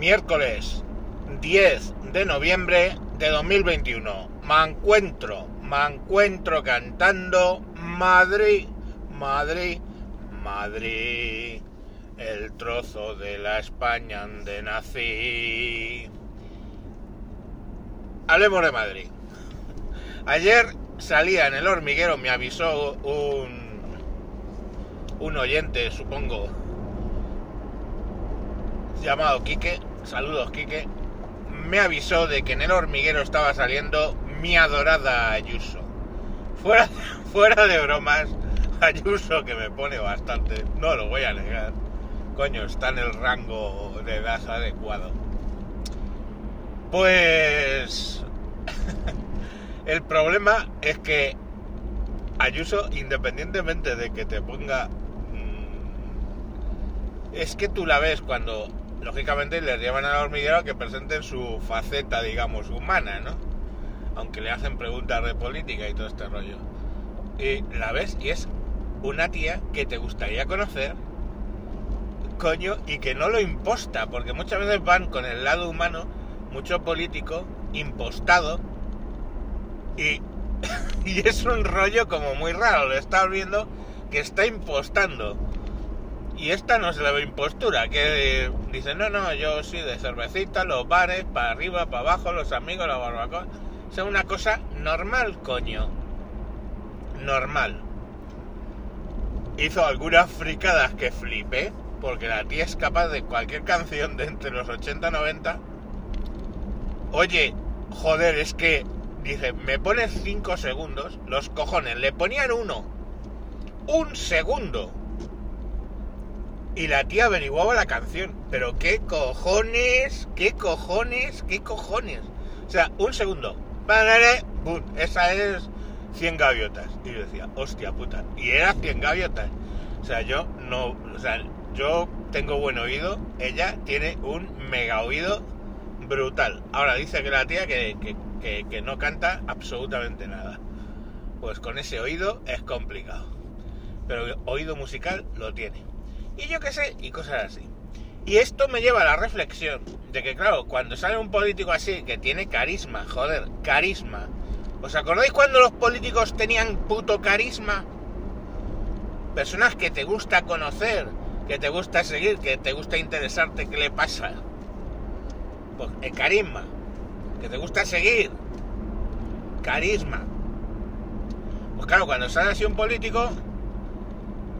miércoles 10 de noviembre de 2021. Me encuentro, me encuentro cantando Madrid, Madrid, Madrid, el trozo de la España donde nací. Hablemos de Madrid. Ayer salía en el hormiguero, me avisó un, un oyente, supongo, llamado Quique, saludos Quique, me avisó de que en el hormiguero estaba saliendo mi adorada Ayuso. Fuera, fuera de bromas, Ayuso que me pone bastante, no lo voy a negar. Coño, está en el rango de edad adecuado. Pues el problema es que Ayuso, independientemente de que te ponga... mm, Es que tú la ves cuando, lógicamente, les llevan al hormiguero a que presenten su faceta, digamos, humana, ¿no? Aunque le hacen preguntas de política y todo este rollo. Y la ves y es una tía que te gustaría conocer, coño, y que no lo imposta, porque muchas veces van con el lado humano, mucho político, impostado, y, y es un rollo como muy raro, lo estás viendo que está impostando. Y esta no se le ve impostura, que dice, no, no, yo sí, de cervecita, los bares, para arriba, para abajo, los amigos, la barbacoa. O sea, una cosa normal, coño. Normal. Hizo algunas fricadas que flipé, porque la tía es capaz de cualquier canción de entre los 80 y 90. Oye, joder, es que, dice, me pones 5 segundos, los cojones, le ponían uno. Un segundo. Y la tía averiguaba la canción. Pero qué cojones, qué cojones, qué cojones. O sea, un segundo. Bum, esa es 100 gaviotas. Y yo decía, hostia puta. Y era 100 gaviotas. O sea, yo no. O sea, yo tengo buen oído. Ella tiene un mega oído brutal. Ahora dice que la tía que, que, que no canta absolutamente nada. Pues con ese oído es complicado. Pero oído musical lo tiene. Y yo qué sé, y cosas así. Y esto me lleva a la reflexión de que, claro, cuando sale un político así, que tiene carisma, joder, carisma. ¿Os acordáis cuando los políticos tenían puto carisma? Personas que te gusta conocer, que te gusta seguir, que te gusta interesarte qué le pasa. Pues el carisma, que te gusta seguir. Carisma. Pues claro, cuando sale así un político,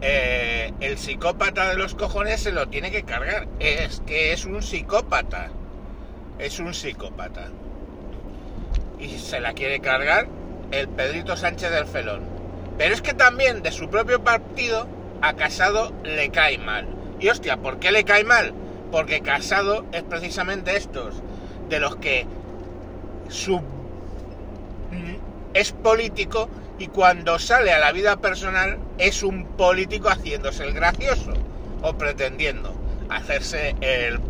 eh, el psicópata de los cojones se lo tiene que cargar. Es que es un psicópata. Es un psicópata. Y se la quiere cargar el Pedrito Sánchez del Felón. Pero es que también de su propio partido a Casado le cae mal. Y hostia, ¿por qué le cae mal? Porque Casado es precisamente estos, de los que su es político y cuando sale a la vida personal es un político haciéndose el gracioso o pretendiendo hacerse el,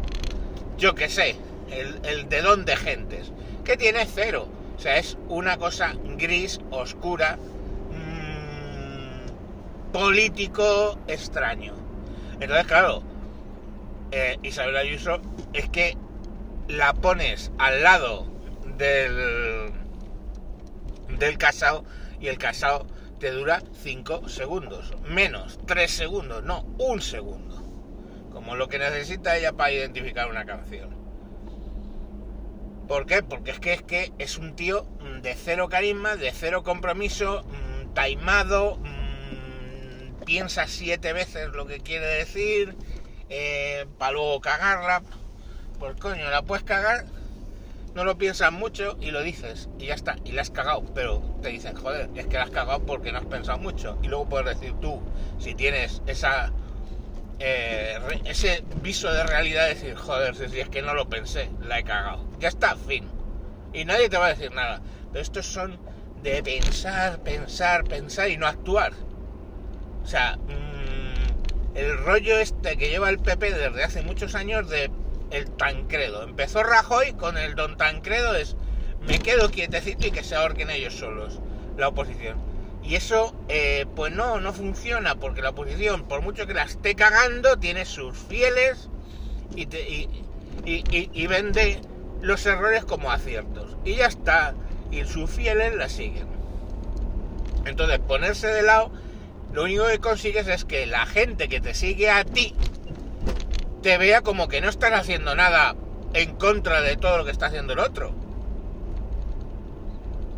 yo que sé, el, el dedón de gentes, que tiene cero. O sea, es una cosa gris, oscura, mmm, político extraño. Entonces, claro, eh, Isabel Ayuso es que la pones al lado del del casado y el casado te dura 5 segundos, menos 3 segundos, no, un segundo, como lo que necesita ella para identificar una canción. ¿Por qué? Porque es que es que es un tío de cero carisma, de cero compromiso, mmm, taimado, mmm, piensa siete veces lo que quiere decir, eh, para luego cagarla. Pues coño, la puedes cagar no lo piensas mucho y lo dices y ya está, y la has cagado, pero te dicen, joder, es que la has cagado porque no has pensado mucho. Y luego puedes decir tú, si tienes esa eh, ese viso de realidad, decir, joder, si es que no lo pensé, la he cagado. Ya está, fin. Y nadie te va a decir nada. Pero estos son de pensar, pensar, pensar y no actuar. O sea, mmm, el rollo este que lleva el PP desde hace muchos años de el Tancredo. Empezó Rajoy con el Don Tancredo es me quedo quietecito y que se ahorquen ellos solos, la oposición. Y eso, eh, pues no, no funciona, porque la oposición, por mucho que la esté cagando, tiene sus fieles y, te, y, y, y vende los errores como aciertos. Y ya está. Y sus fieles la siguen. Entonces, ponerse de lado, lo único que consigues es que la gente que te sigue a ti te vea como que no estás haciendo nada en contra de todo lo que está haciendo el otro.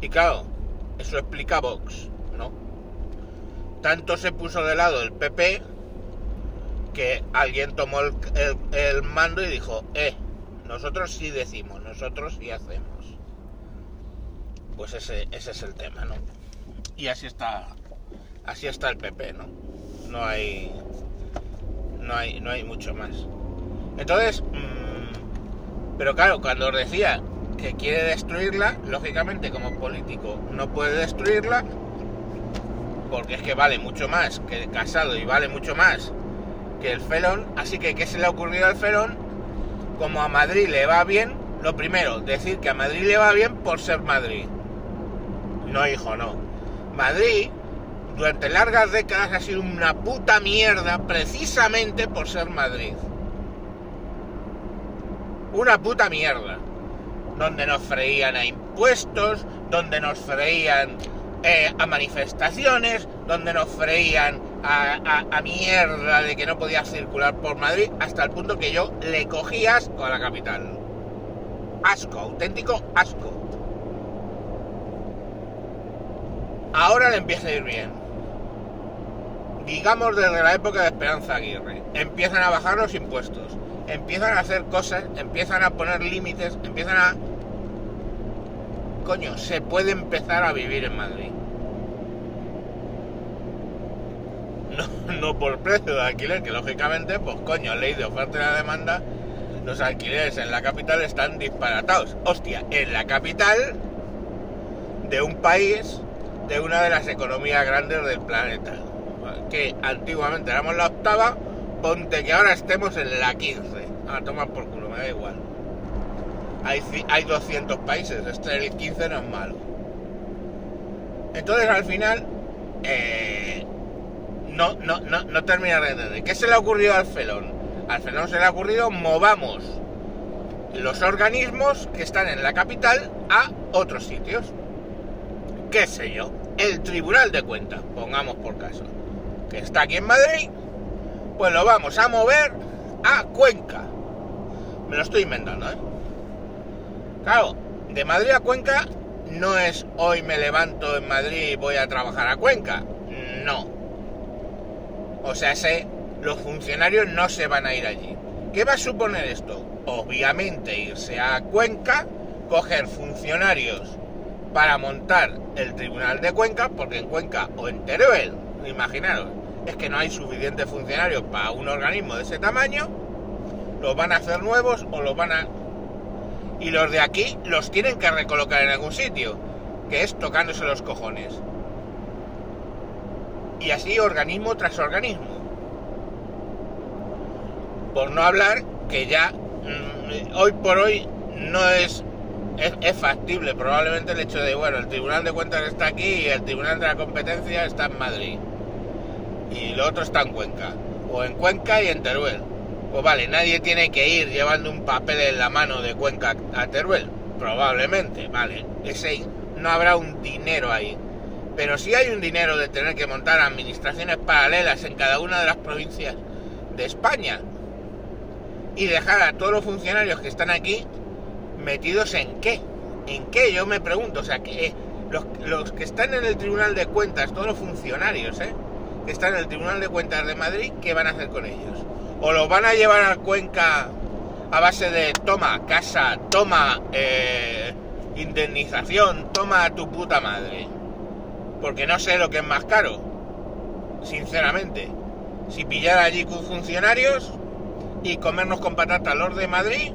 Y claro, eso explica Vox, ¿no? Tanto se puso de lado el PP que alguien tomó el, el mando y dijo, eh, nosotros sí decimos, nosotros sí hacemos. Pues ese, ese es el tema, ¿no? Y así está, así está el PP, ¿no? No hay, no hay, no hay mucho más. Entonces, mmm, pero claro, cuando os decía que quiere destruirla, lógicamente como político no puede destruirla, porque es que vale mucho más que el casado y vale mucho más que el felón. Así que, ¿qué se le ha ocurrido al felón? como a Madrid le va bien, lo primero, decir que a Madrid le va bien por ser Madrid. No, hijo, no. Madrid durante largas décadas ha sido una puta mierda precisamente por ser Madrid. Una puta mierda. Donde nos freían a impuestos, donde nos freían eh, a manifestaciones, donde nos freían a, mierda de que no podía circular por Madrid, hasta el punto que yo le cogí asco a la capital. Asco, auténtico asco. Ahora le empieza a ir bien. Digamos desde la época de Esperanza Aguirre. Empiezan a bajar los impuestos. Empiezan a hacer cosas, empiezan a poner límites, empiezan a... Coño, se puede empezar a vivir en Madrid. no, por precio de alquiler, que lógicamente, pues coño, ley de oferta y la demanda, los alquileres en la capital están disparatados. Hostia, en la capital de un país, de una de las economías grandes del planeta, que antiguamente éramos la octava, ponte que ahora estemos en la 15. A tomar por culo, me da igual. Hay, hay 200 países, este el 15 no es malo. Entonces al final, eh, no, no, no, no termina de entender. ¿Qué se le ha ocurrido al felón? Al felón se le ha ocurrido movamos los organismos que están en la capital a otros sitios. ¿Qué sé yo? El Tribunal de Cuentas, pongamos por caso, que está aquí en Madrid, pues lo vamos a mover a Cuenca. Me lo estoy inventando, ¿eh? Claro, de Madrid a Cuenca no es hoy me levanto en Madrid y voy a trabajar a Cuenca. No, o sea, sé, los funcionarios no se van a ir allí. ¿Qué va a suponer esto? Obviamente irse a Cuenca, coger funcionarios para montar el Tribunal de Cuenca, porque en Cuenca o en Teruel, imaginaros, es que no hay suficientes funcionarios para un organismo de ese tamaño, los van a hacer nuevos o los van a... Y los de aquí los tienen que recolocar en algún sitio, que es tocándose los cojones y así organismo tras organismo. Por no hablar que ya mm, hoy por hoy no es, es, factible probablemente el hecho de, bueno, el Tribunal de Cuentas está aquí y el Tribunal de la Competencia está en Madrid. Y lo otro está en Cuenca. O en Cuenca y en Teruel. Pues vale, nadie tiene que ir llevando un papel en la mano de Cuenca a Teruel. Probablemente, vale. Ese, no habrá un dinero ahí. Pero si hay un dinero de tener que montar administraciones paralelas en cada una de las provincias de España y dejar a todos los funcionarios que están aquí metidos en qué. ¿En qué? Yo me pregunto. O sea, que eh, los, que están en el Tribunal de Cuentas, todos los funcionarios, ¿eh? Que están en el Tribunal de Cuentas de Madrid, ¿qué van a hacer con ellos? ¿O los van a llevar a Cuenca a base de toma casa, toma eh, indemnización, toma a tu puta madre? porque no sé lo que es más caro, sinceramente. Si pillar allí con funcionarios y comernos con patata los de Madrid,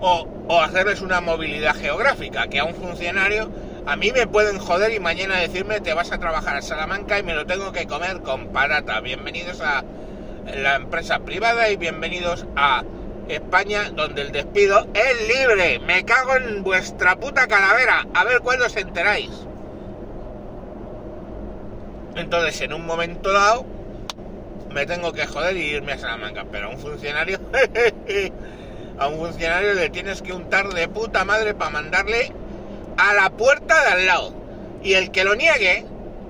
o hacerles una movilidad geográfica, que a un funcionario a mí me pueden joder y mañana decirme te vas a trabajar a Salamanca y me lo tengo que comer con patata. Bienvenidos a la empresa privada y bienvenidos a España donde el despido es libre. Me cago en vuestra puta calavera. A ver cuándo os enteráis. Entonces, en un momento dado, me tengo que joder y irme a Salamanca. Pero un funcionario, a un funcionario le tienes que untar de puta madre para mandarle a la puerta de al lado. Y el que lo niegue,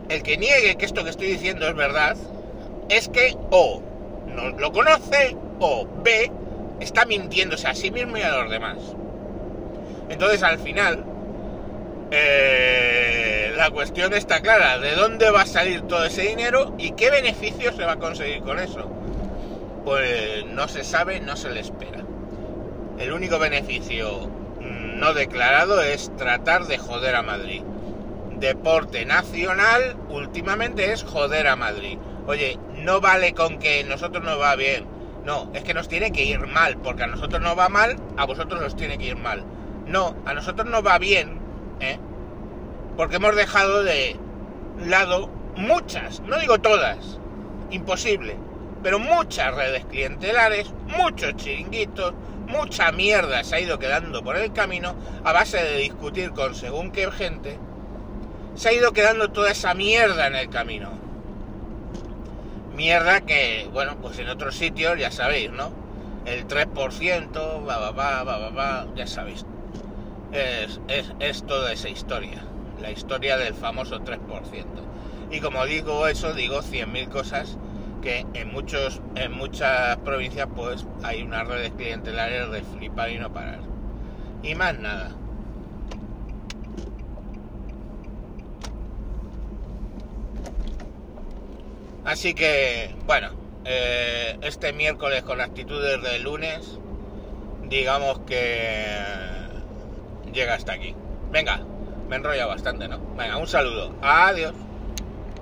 el que niegue que esto que estoy diciendo es verdad, es que o no lo conoce o B está mintiéndose a sí mismo y a los demás. Entonces al final eh, la cuestión está clara, ¿de dónde va a salir todo ese dinero y qué beneficio se va a conseguir con eso? Pues no se sabe, no se le espera. El único beneficio no declarado es tratar de joder a Madrid. Deporte nacional últimamente es joder a Madrid. Oye, no vale con que nosotros nos va bien. No, es que nos tiene que ir mal, porque a nosotros no va mal, a vosotros os tiene que ir mal. No, a nosotros no va bien, ¿eh? porque hemos dejado de lado muchas, no digo todas, imposible, pero muchas redes clientelares, muchos chiringuitos, mucha mierda se ha ido quedando por el camino a base de discutir con según qué gente, se ha ido quedando toda esa mierda en el camino. Mierda que, bueno, pues en otros sitios ya sabéis, ¿no? El 3%, va, va, va, va, va, ya sabéis. Es, es, es toda esa historia la historia del famoso 3%. Y como digo eso, digo 100.000 cosas que en, muchos, en muchas provincias pues hay unas redes clientelares de flipar y no parar. Y más nada. Así que, bueno, eh, este miércoles con actitudes de lunes, digamos que llega hasta aquí. Venga, me enrolla bastante, ¿no? Venga, un saludo. Adiós.